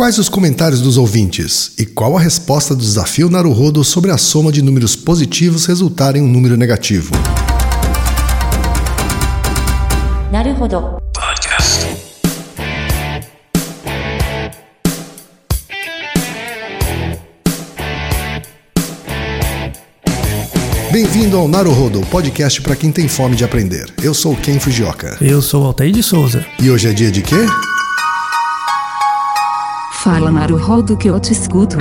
Quais os comentários dos ouvintes? E qual a resposta do desafio Naruhodo sobre a soma de números positivos resultar em um número negativo? Naruhodo. Bem-vindo ao Naruhodo, podcast para quem tem fome de aprender. Eu sou Ken Fujioka. Eu sou Altair de Souza. E hoje é dia de quê? Fala Naruhodo que eu te escuto.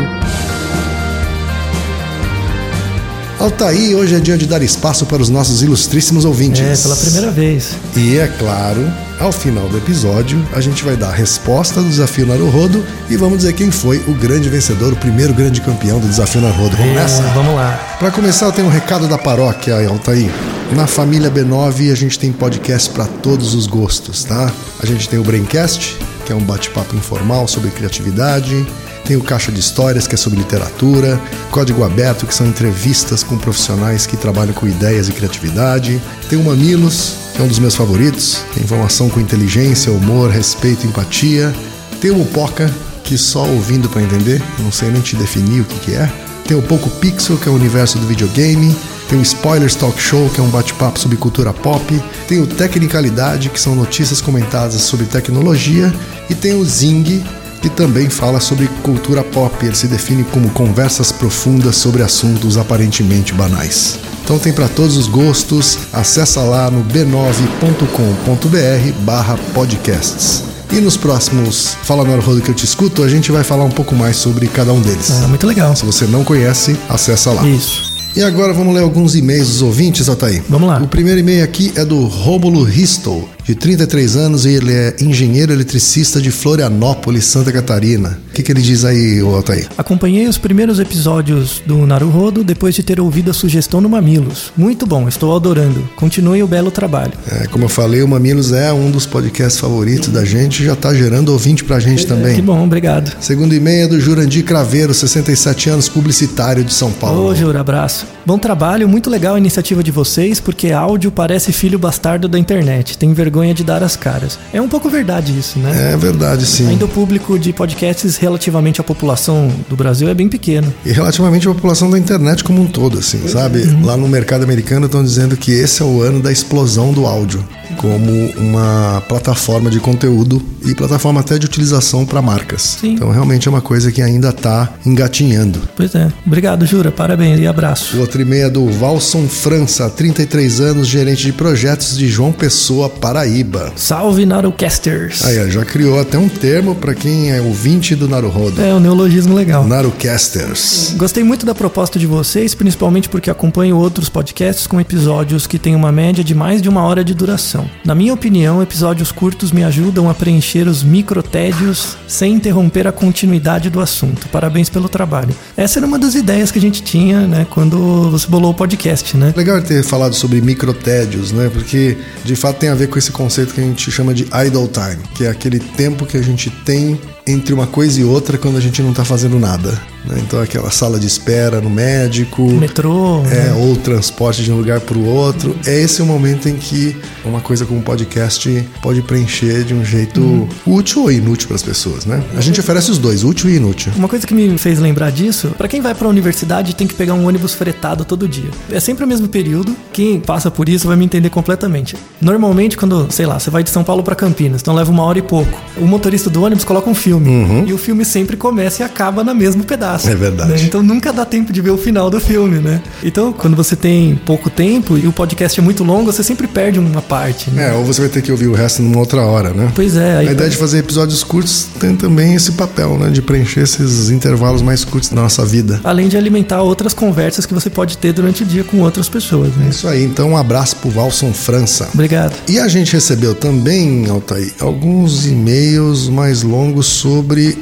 Altair, hoje é dia de dar espaço para os nossos ilustríssimos ouvintes. É, pela primeira vez. E é claro, ao final do episódio, a gente vai dar a resposta do desafio Naruhodo e vamos dizer quem foi o grande vencedor, o primeiro grande campeão do desafio Naruhodo. Vamos É, nessa? Vamos lá. Para começar, eu tenho um recado da paróquia, Altair. Na família B9 a gente tem podcast para todos os gostos, tá? A gente tem o Braincast, que é um bate-papo informal sobre criatividade. Tem o Caixa de Histórias, que é sobre literatura. Código Aberto, que são entrevistas com profissionais que trabalham com ideias e criatividade. Tem o Mamilos, que é um dos meus favoritos. Tem informação com inteligência, humor, respeito empatia. Tem o Mupoca, que só ouvindo para entender, não sei nem te definir o que, que é. Tem o Poco Pixel, que é o universo do videogame. Tem o Spoilers Talk Show, que é um bate-papo sobre cultura pop. Tem o Tecnicalidade, que são notícias comentadas sobre tecnologia. E tem o Zing, que também fala sobre cultura pop. Ele se define como conversas profundas sobre assuntos aparentemente banais. Então tem para todos os gostos. Acessa lá no b9.com.br barra podcasts. E nos próximos Fala na Roda que eu te escuto, a gente vai falar um pouco mais sobre cada um deles. Ah, muito legal. Se você não conhece, acessa lá. Isso. E agora vamos ler alguns e-mails dos ouvintes, Altair. Vamos lá. O primeiro e-mail aqui é do Rômulo Ristow, de 33 anos, e ele é engenheiro eletricista de Florianópolis, Santa Catarina. O que, que ele diz aí, Altair? Acompanhei os primeiros episódios do Naruhodo depois de ter ouvido a sugestão no Mamilos. Muito bom, estou adorando. Continue o belo trabalho. É, como eu falei, o Mamilos é um dos podcasts favoritos da gente, já tá gerando ouvinte pra gente Que também. bom, obrigado. Segundo e-mail é do Jurandir Craveiro, 67 anos, publicitário de São Paulo. Ô, Jura, abraço. Bom trabalho, muito legal a iniciativa de vocês, porque áudio parece filho bastardo da internet. Tem vergonha de dar as caras. É um pouco verdade isso, né? É verdade, sim. Ainda o público de podcasts relativamente à população do Brasil é bem pequeno. E relativamente à população da internet como um todo, assim, sabe? Lá no mercado americano estão dizendo que esse é o ano da explosão do áudio como uma plataforma de conteúdo e plataforma até de utilização para marcas. Sim. Então realmente é uma coisa que ainda está engatinhando. Pois é. Obrigado, Jura. Parabéns e abraço. O outro e-mail é do Valson França, 33 anos, gerente de projetos de João Pessoa, Paraíba. Salve, Narucasters. Aí, já criou até um termo para quem é ouvinte do Naruhodo. É, um neologismo legal. Narucasters. Gostei muito da proposta de vocês, principalmente porque acompanho outros podcasts com episódios que têm uma média de mais de uma hora de duração. Na minha opinião, episódios curtos me ajudam a preencher os microtédios sem interromper a continuidade do assunto. Parabéns pelo trabalho. Essa era uma das ideias que a gente tinha, né, quando você bolou o podcast, né? Legal ter falado sobre microtédios, né? Porque de fato tem a ver com esse conceito que a gente chama de idle time, que é aquele tempo que a gente tem entre uma coisa e outra quando a gente não tá fazendo nada. né? Então aquela sala de espera no médico, Metrô. é, né? ou transporte de um lugar para o outro. É esse o momento em que uma coisa como podcast pode preencher de um jeito Uhum. útil ou inútil para as pessoas, né? A gente oferece os dois, útil e inútil. Uma coisa que me fez lembrar disso, pra quem vai pra universidade tem que pegar um ônibus fretado todo dia. É sempre o mesmo período. Quem passa por isso vai me entender completamente. Normalmente quando, sei lá, você vai de São Paulo pra Campinas, então leva uma hora e pouco. O motorista do ônibus coloca um filme e o filme sempre começa e acaba no mesmo pedaço. É verdade. né? Então nunca dá tempo de ver o final do filme, né? Então quando você tem pouco tempo e o podcast é muito longo, você sempre perde uma parte. Né? É, ou você vai ter que ouvir o resto numa outra hora, né? Pois é. A ideia de fazer episódios curtos tem também esse papel, né? De preencher esses intervalos mais curtos da nossa vida. Além de alimentar outras conversas que você pode ter durante o dia com outras pessoas, né? Isso aí, então um abraço pro Valson França. Obrigado. E a gente recebeu também, Altair, alguns e-mails mais longos sobre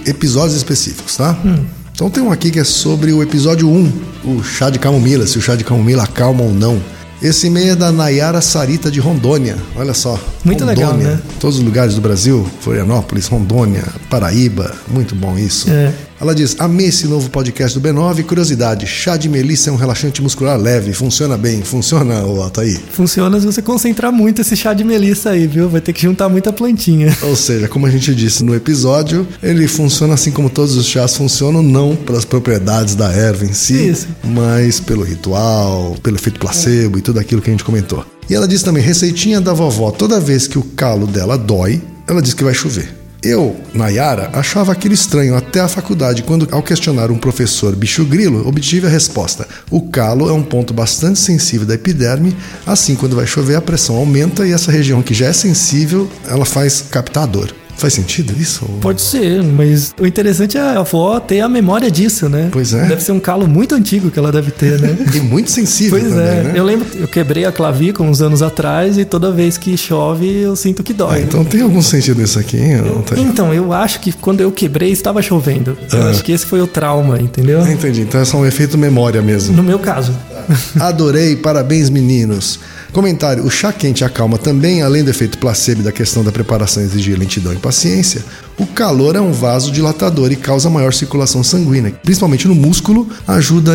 episódios específicos, tá? Então tem um aqui que é sobre o episódio 1, o chá de camomila, se o chá de camomila acalma ou não. Esse e-mail é da Nayara Sarita de Rondônia. Olha só. Muito legal, Rondônia. né? Todos os lugares do Brasil, Florianópolis, Rondônia, Paraíba. Muito bom isso. É. Ela diz: Amei esse novo podcast do B9. Curiosidade: chá de melissa é um relaxante muscular leve. Funciona bem. Funciona, ô Altair? Funciona se você concentrar muito esse chá de melissa aí, viu? Vai ter que juntar muita plantinha. Ou seja, como a gente disse no episódio, ele funciona assim como todos os chás funcionam, não pelas propriedades da erva em si, Isso. mas pelo ritual, pelo efeito placebo e tudo aquilo que a gente comentou. E ela diz também: receitinha da vovó, toda vez que o calo dela dói, ela diz que vai chover. Eu, Nayara, achava aquilo estranho até a faculdade, quando, ao questionar um professor bicho grilo, obtive a resposta: o calo é um ponto bastante sensível da epiderme, assim, quando vai chover, a pressão aumenta e essa região que já é sensível, ela faz captar dor. Faz sentido isso? Pode ser, mas o interessante é a avó ter a memória disso, né? Pois é. Deve ser um calo muito antigo que ela deve ter, né? E muito sensível Pois também, é, né? eu lembro, eu quebrei a clavícula uns anos atrás e toda vez que chove eu sinto que dói. Ah, então tem algum sentido isso aqui, hein? Não tem? Então, eu acho que quando eu quebrei estava chovendo. Eu Ah. acho que esse foi o trauma, entendeu? Entendi, então é só um efeito memória mesmo. No meu caso. Adorei, parabéns meninos. Comentário: o chá quente acalma também, além do efeito placebo e da questão da preparação exigir lentidão e paciência. O calor é um vasodilatador e causa maior circulação sanguínea, principalmente no músculo, ajuda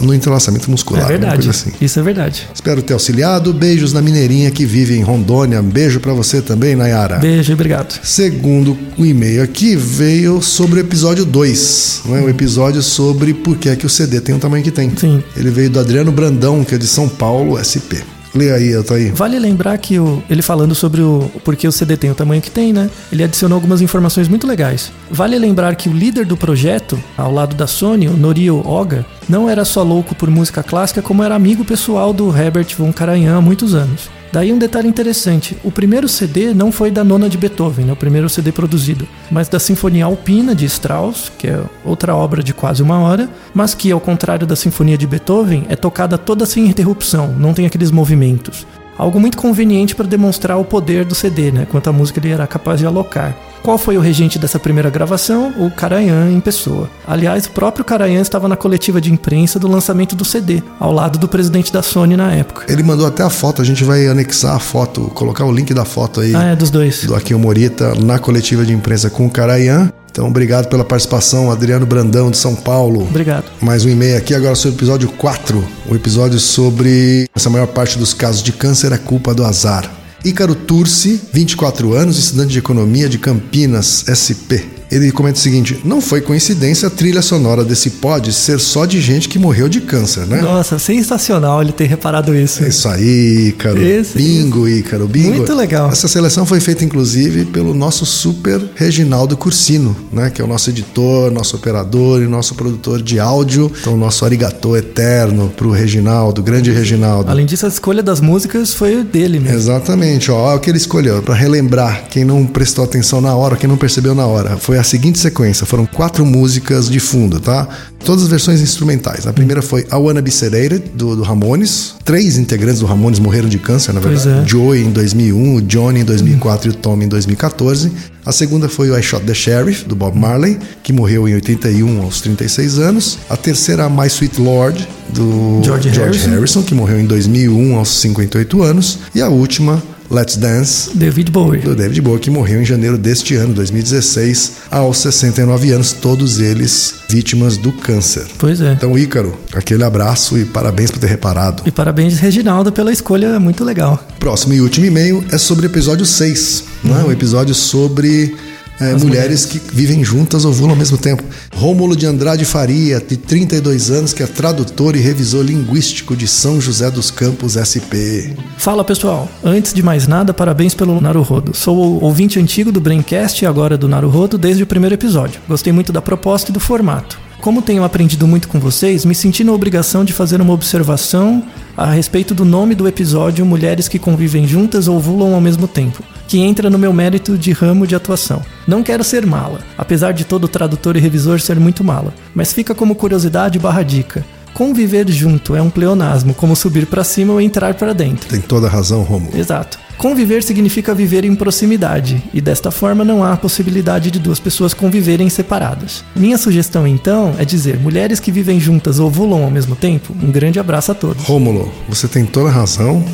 no entrelaçamento muscular. É alguma verdade. assim. Isso é verdade. Espero ter auxiliado. Beijos na Mineirinha que vive em Rondônia. Beijo pra você também, Nayara. Beijo e obrigado. Segundo o e-mail aqui, veio sobre o episódio 2, não é? o episódio sobre por que, é que o CD tem o tamanho que tem. Sim. Ele veio do Adriano Brandão, que é de São Paulo, SP. Lê aí. Vale lembrar que o- ele falando sobre o porque o CD tem o tamanho que tem, né? Ele adicionou algumas informações muito legais. Vale lembrar que o líder do projeto, ao lado da Sony, o Norio Oga, não era só louco por música clássica, como era amigo pessoal do Herbert von Karajan há muitos anos. Daí um detalhe interessante: o primeiro CD não foi da nona de Beethoven, né, o primeiro CD produzido, mas da Sinfonia Alpina de Strauss, que é outra obra de quase uma hora, mas que, ao contrário da Sinfonia de Beethoven, é tocada toda sem interrupção, não tem aqueles movimentos. Algo muito conveniente para demonstrar o poder do CD, né, quanto a música ele era capaz de alocar. Qual foi o regente dessa primeira gravação? O Karajan em pessoa. Aliás, o próprio Karajan estava na coletiva de imprensa do lançamento do CD, ao lado do presidente da Sony na época. Ele mandou até a foto, a gente vai anexar a foto, colocar o link da foto aí Ah, é dos dois. do Akio Morita na coletiva de imprensa com o Carayan. Então, obrigado pela participação, Adriano Brandão, de São Paulo. Obrigado. Mais um e-mail aqui agora sobre o episódio 4, o episódio sobre essa maior parte dos casos de câncer é culpa do azar. Ícaro Turci, 24 anos, estudante de economia de Campinas, SP. Ele comenta o seguinte: não foi coincidência a trilha sonora desse pod ser só de gente que morreu de câncer, né? Nossa, sensacional ele ter reparado isso. É isso aí, Ícaro. Esse- bingo, Ícaro, bingo. Muito legal. Essa seleção foi feita, inclusive, pelo nosso super Reginaldo Cursino, né? Que é o nosso editor, nosso operador e nosso produtor de áudio. Então, nosso arigatô eterno pro Reginaldo, grande Reginaldo. Além disso, a escolha das músicas foi dele mesmo. Exatamente, ó, olha o que ele escolheu para relembrar quem não prestou atenção na hora, quem não percebeu na hora. Foi a seguinte sequência, foram quatro músicas de fundo, tá? Todas as versões instrumentais. A primeira foi I Wanna Be Sedated do, do Ramones. Três integrantes do Ramones morreram de câncer, na Pois verdade. é. Joey em 2001, o Johnny em 2004 e o Tom em 2014. A segunda foi o I Shot the Sheriff do Bob Marley, que morreu em 81 aos 36 anos. A terceira My Sweet Lord do George Harrison. Harrison, que morreu em 2001 aos 58 anos. E a última, Let's Dance, David Bowie. do David Bowie, que morreu em janeiro deste ano, 2016, aos 69 anos, todos eles vítimas do câncer. Pois é. Então, Ícaro, aquele abraço e parabéns por ter reparado. E parabéns, Reginaldo, pela escolha muito legal. Próximo e último e-mail é sobre o episódio 6, né? o episódio sobre é, mulheres, que vivem juntas ovulam ao mesmo tempo. Rômulo de Andrade Faria, de 32 anos, que é tradutor e revisor linguístico de São José dos Campos, SP. Fala pessoal, antes de mais nada, parabéns pelo Naruhodo. Sou o ouvinte antigo do Braincast e agora do Naruhodo desde o primeiro episódio. Gostei muito da proposta e do formato. Como tenho aprendido muito com vocês, me senti na obrigação de fazer uma observação a respeito do nome do episódio Mulheres que convivem juntas ou ovulam ao mesmo tempo, que entra no meu mérito de ramo de atuação. Não quero ser mala, apesar de todo tradutor e revisor ser muito mala, mas fica como curiosidade barra dica. Conviver junto é um pleonasmo, como subir para cima ou entrar para dentro. Tem toda a razão, Rômulo. Exato. Conviver significa viver em proximidade, e desta forma não há possibilidade de duas pessoas conviverem separadas. Minha sugestão então é dizer: mulheres que vivem juntas ovulam ao mesmo tempo, um grande abraço a todos. Rômulo, você tem toda a razão.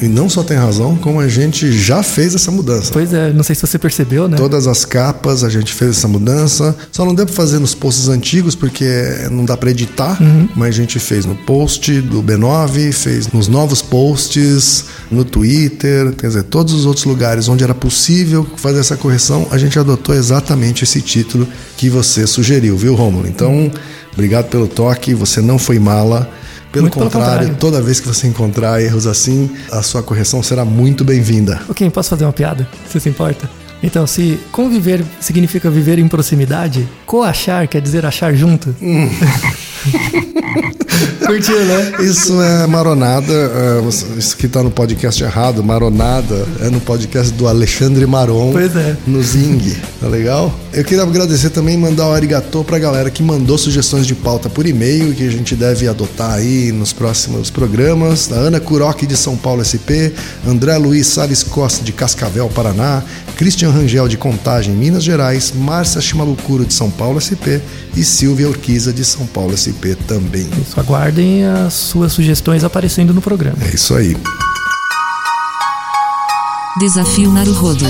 E não só tem razão, como a gente já fez essa mudança. Pois é, não sei se você percebeu, né? Todas as capas a gente fez essa mudança. Só não deu pra fazer nos posts antigos porque não dá pra editar, mas a gente fez no post do B9, fez nos novos posts, no Twitter, quer dizer, todos os outros lugares onde era possível fazer essa correção, a gente adotou exatamente esse título que você sugeriu, viu, Rômulo? Então, obrigado pelo toque, você não foi mala. Pelo Muito pelo contrário, contrário. toda vez que você encontrar erros assim, a sua correção será muito bem-vinda. Ok, posso fazer uma piada? Você se importa? Então, se conviver significa viver em proximidade, coachar quer dizer achar junto. Curtiu, né? Isso é maronada, é, isso que tá no podcast errado, maronada, é no podcast do Alexandre Maron. Pois é. No Zing, tá legal? Eu queria agradecer também e mandar o arigatô pra galera que mandou sugestões de pauta por e-mail que a gente deve adotar aí nos próximos programas. A Ana Kuroki de São Paulo SP, André Luiz Salles Costa de Cascavel, Paraná, Christian Rangel de Contagem, Minas Gerais, Márcia Chimalucuro de São Paulo SP e Silvia Urquiza de São Paulo SP também. Isso, aguardem as suas sugestões aparecendo no programa. É isso aí. Desafio Naruhodo.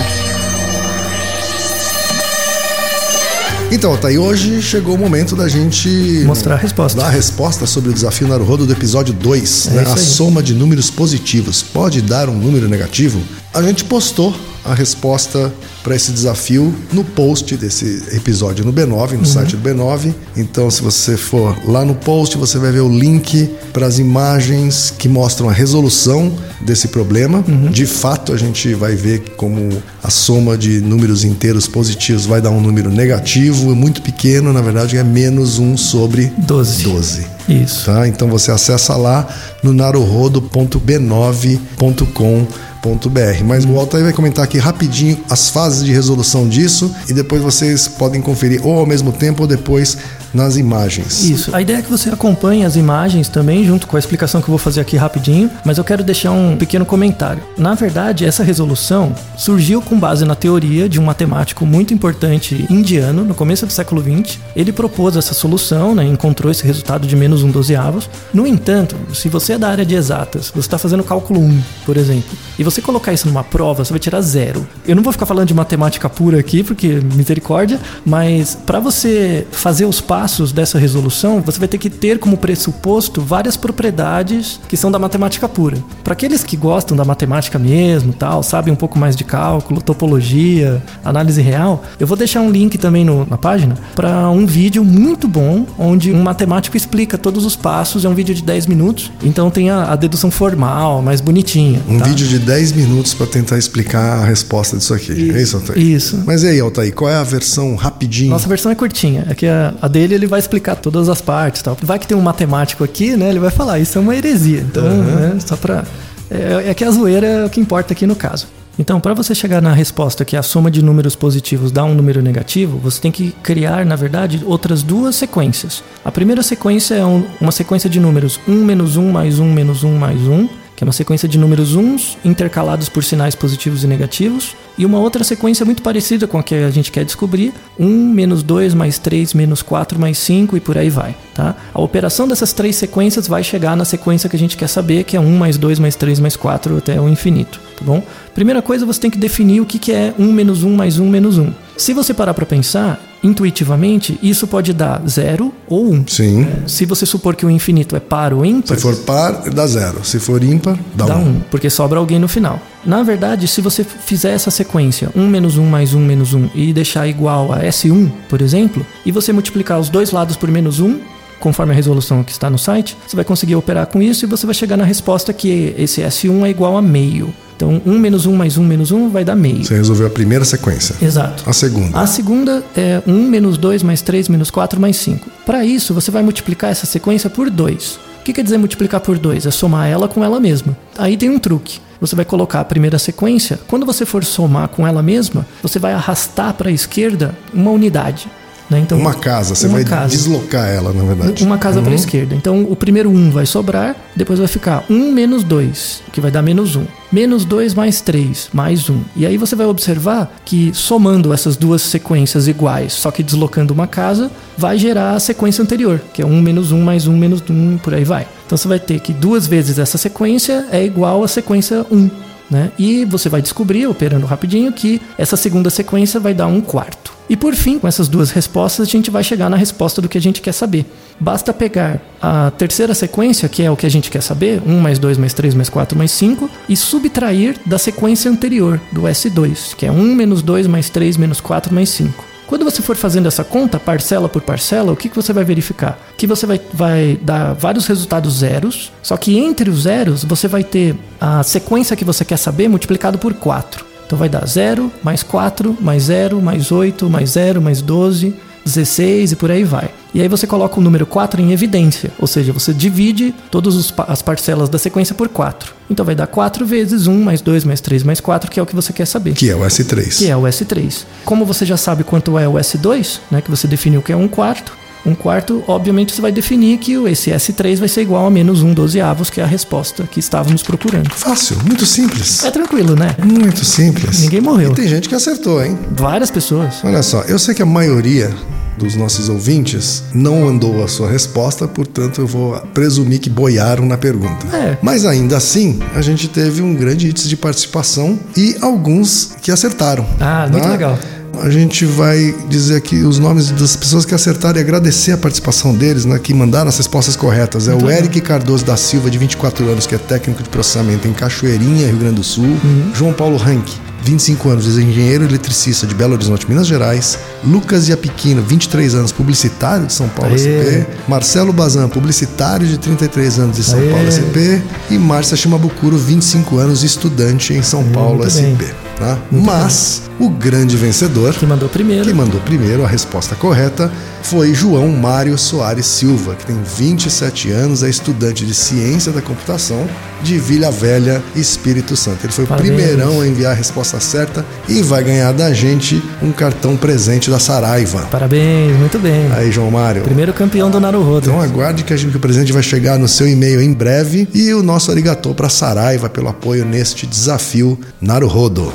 Então, tá aí hoje chegou o momento da gente Mostrar a resposta. Dar a resposta sobre o desafio Naruhodo do episódio 2, É né? A aí. soma de números positivos pode dar um número negativo? A gente postou a resposta para esse desafio no post desse episódio no B9, Uhum. no site do B9. Então, se você for lá no post, você vai ver o link para as imagens que mostram a resolução desse problema. Uhum. De fato, a gente vai ver como a soma de números inteiros positivos vai dar um número negativo, muito pequeno, na verdade é menos 1 sobre 12. 12. Isso. Tá? Então você acessa lá no naruhodo.b9.com.br. Mas o Altair vai comentar aqui rapidinho as fases de resolução disso e depois vocês podem conferir ou ao mesmo tempo ou depois nas imagens. Isso. A ideia é que você acompanhe as imagens também, junto com a explicação que eu vou fazer aqui rapidinho, mas eu quero deixar um pequeno comentário. Na verdade, essa resolução surgiu com base na teoria de um matemático muito importante indiano, no começo do século XX. Ele propôs essa solução, né, encontrou esse resultado de menos um dozeavos. No entanto, se você é da área de exatas, você está fazendo cálculo 1, por exemplo, e você colocar isso numa prova, você vai tirar zero. Eu não vou ficar falando de matemática pura aqui, porque misericórdia, mas para você fazer os passos dessa resolução, você vai ter que ter como pressuposto várias propriedades que são da matemática pura. Para aqueles que gostam da matemática mesmo, tal, sabem um pouco mais de cálculo, topologia, análise real, eu vou deixar um link também no- na página para um vídeo muito bom onde um matemático explica todos os passos. É um vídeo de 10 minutos, então tem a, a dedução formal, mais bonitinha. Um tá? vídeo de 10 minutos para tentar explicar a resposta disso aqui. é isso, Altair? Isso. Mas e aí, Altair, qual é a versão rapidinho? Nossa versão é curtinha. É que a, a dele ele vai explicar todas as partes tal. Vai que tem um matemático aqui, né? Ele vai falar, isso é uma heresia. Então, né, só pra. É, é que a zoeira é o que importa aqui no caso. Então, para você chegar na resposta que a soma de números positivos dá um número negativo, você tem que criar, na verdade, outras duas sequências. A primeira sequência é um- uma sequência de números 1 menos 1 mais 1 menos 1 mais 1, que é uma sequência de números uns intercalados por sinais positivos e negativos, e uma outra sequência muito parecida com a que a gente quer descobrir, 1 menos 2 mais 3 menos 4 mais 5 e por aí vai, tá? A operação dessas três sequências vai chegar na sequência que a gente quer saber, que é 1 mais 2 mais 3 mais 4 até o infinito, tá bom? Primeira coisa, você tem que definir o que que é 1 menos 1 mais 1 menos 1. Se você parar para pensar, intuitivamente, isso pode dar 0 ou 1. Sim. Se você supor que o infinito é par ou ímpar, Se for par, dá zero. Se for ímpar, dá, dá um. 1, porque sobra alguém no final. Na verdade, se você fizer essa sequência 1 menos 1 mais 1 menos 1 e deixar igual a S1, por exemplo, e você multiplicar os dois lados por menos 1, conforme a resolução que está no site, você vai conseguir operar com isso e você vai chegar na resposta que esse S1 é igual a meio. Então, 1 menos 1 mais 1 menos 1 vai dar meio. Você resolveu a primeira sequência. Exato. A segunda. A segunda é 1 menos 2 mais 3 menos 4 mais 5. Para isso, você vai multiplicar essa sequência por 2. O que quer dizer multiplicar por 2? É somar ela com ela mesma. Aí tem um truque. Você vai colocar a primeira sequência. Quando você for somar com ela mesma, você vai arrastar para a esquerda uma unidade. Né? Então, Uma casa, você uma vai casa. deslocar ela, na verdade. Uma casa Uhum. para a esquerda. Então, o primeiro 1 vai sobrar, depois vai ficar 1 menos 2, que vai dar menos 1. Menos 2 mais 3, mais 1. E aí você vai observar que somando essas duas sequências iguais, só que deslocando uma casa, vai gerar a sequência anterior, que é 1 menos 1 mais 1 menos 1, por aí vai. Então você vai ter que duas vezes essa sequência é igual à sequência 1. Né? E você vai descobrir, operando rapidinho, que essa segunda sequência vai dar um quarto. E por fim, com essas duas respostas, a gente vai chegar na resposta do que a gente quer saber. Basta pegar a terceira sequência, que é o que a gente quer saber, 1 mais 2 mais 3 mais 4 mais 5, e subtrair da sequência anterior, do S2, que é 1 menos 2 mais 3 menos 4 mais 5. Quando você for fazendo essa conta, parcela por parcela, o que, que você vai verificar? Que você vai, vai dar vários resultados zeros, só que entre os zeros você vai ter a sequência que você quer saber multiplicado por 4. Então vai dar 0, mais 4, mais 0, mais 8, mais 0, mais 12, 16 e por aí vai. E aí você coloca o número 4 em evidência, ou seja, você divide todas as parcelas da sequência por 4. Então vai dar 4 vezes 1, mais 2, mais 3, mais 4, que é o que você quer saber Que é o S3. que é o S3. Como você já sabe quanto é o S2, né, que você definiu que é um quarto, um quarto, obviamente você vai definir que o- esse S3 vai ser igual a menos um dozeavos, que é a resposta que estávamos procurando. Fácil, muito simples. É tranquilo, né? Muito simples. Ninguém morreu. E tem gente que acertou, hein? Várias pessoas. Olha só, eu sei que a maioria dos nossos ouvintes não andou a sua resposta, portanto eu vou presumir que boiaram na pergunta. É. Mas ainda assim, a gente teve um grande índice de participação e alguns que acertaram. Ah, muito tá? legal. A gente vai dizer aqui os nomes das pessoas que acertaram e agradecer a participação deles, né, que mandaram as respostas corretas. É o Eric Cardoso da Silva, de 24 anos, que é técnico de processamento em Cachoeirinha, Rio Grande do Sul. Uhum. João Paulo Rank, 25 anos, engenheiro eletricista de Belo Horizonte, Minas Gerais. Lucas Iapiquino, 23 anos, publicitário de São Paulo Aê. SP. Marcelo Bazan, publicitário de 33 anos de São Aê. Paulo SP. E Márcia Shimabukuro, 25 anos, estudante em São Paulo muito SP. bem. Tá? Mas o grande vencedor Que mandou primeiro. que mandou primeiro a resposta correta foi João Mário Soares Silva, que tem 27 anos, é estudante de ciência da computação de Vila Velha, Espírito Santo. Ele foi Parabéns. o primeirão a enviar a resposta certa e vai ganhar da gente um cartão presente da Saraiva. Parabéns, muito bem. Aí, João Mário. Primeiro campeão do Naruhodo. Então aguarde que, a gente, que o presente vai chegar no seu e-mail em breve e o nosso arigatô para Saraiva pelo apoio neste desafio Naruhodo.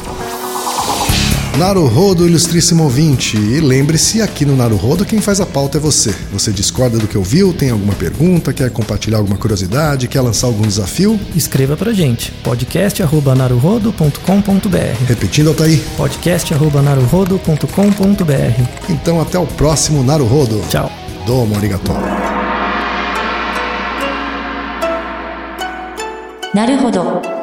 Naruhodo, ilustríssimo ouvinte. E lembre-se, aqui no Naruhodo, quem faz a pauta é você. Você discorda do que ouviu, tem alguma pergunta, quer compartilhar alguma curiosidade, quer lançar algum desafio? Escreva pra gente. podcast.naruhodo.com.br Repetindo, Altair. podcast.naruhodo.com.br Então até o próximo Naruhodo. Tchau. Domo arigatô. な